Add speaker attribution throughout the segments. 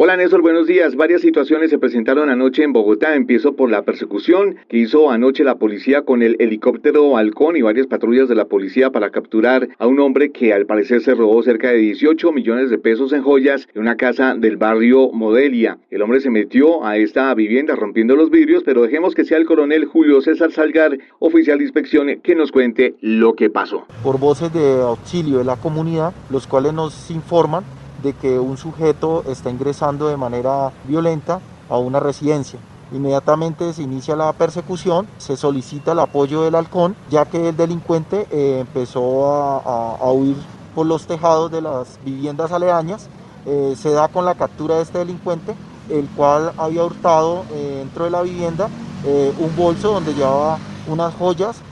Speaker 1: Hola Néstor, buenos días. Varias situaciones se presentaron anoche en Bogotá. Empiezo por la persecución que hizo anoche la policía con el helicóptero Halcón y varias patrullas de la policía para capturar a un hombre que al parecer se robó cerca de 18 millones de pesos en joyas en una casa del barrio Modelia. El hombre se metió a esta vivienda rompiendo los vidrios, pero dejemos que sea el coronel Julio César Salgar, oficial de inspección, que nos cuente lo que pasó.
Speaker 2: Por voces de auxilio de la comunidad, los cuales nos informan de que un sujeto está ingresando de manera violenta a una residencia. Inmediatamente se inicia la persecución, se solicita el apoyo del halcón, ya que el delincuente eh, empezó a, huir por los tejados de las viviendas aledañas. Eh, se da con la captura de este delincuente, el cual había hurtado eh, dentro de la vivienda un bolso donde llevaba unas joyas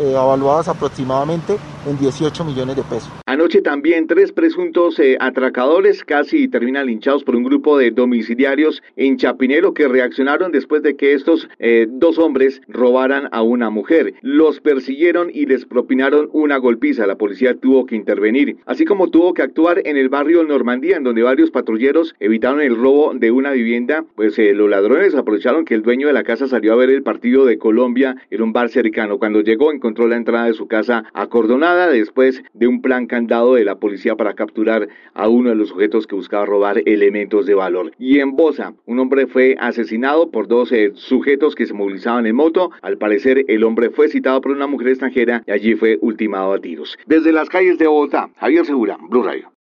Speaker 2: evaluadas aproximadamente en 18 millones de pesos.
Speaker 1: Anoche también tres presuntos eh, atracadores casi terminan linchados por un grupo de domiciliarios en Chapinero que reaccionaron después de que estos dos hombres robaran a una mujer. Los persiguieron y les propinaron una golpiza. La policía tuvo que intervenir, así como tuvo que actuar en el barrio Normandía, en donde varios patrulleros evitaron el robo de una vivienda. Pues los ladrones aprovecharon que el dueño de la casa salió a ver el partido de Colombia era un bar cercano. Cuando llegó encontró la entrada de su casa acordonada después de un plan candado de la policía para capturar a uno de los sujetos que buscaba robar elementos de valor. Y en Bosa, un hombre fue asesinado por dos sujetos que se movilizaban en moto. Al parecer, el hombre fue citado por una mujer extranjera y allí fue ultimado a tiros. Desde las calles de Bogotá, Javier Segura, Blue Radio.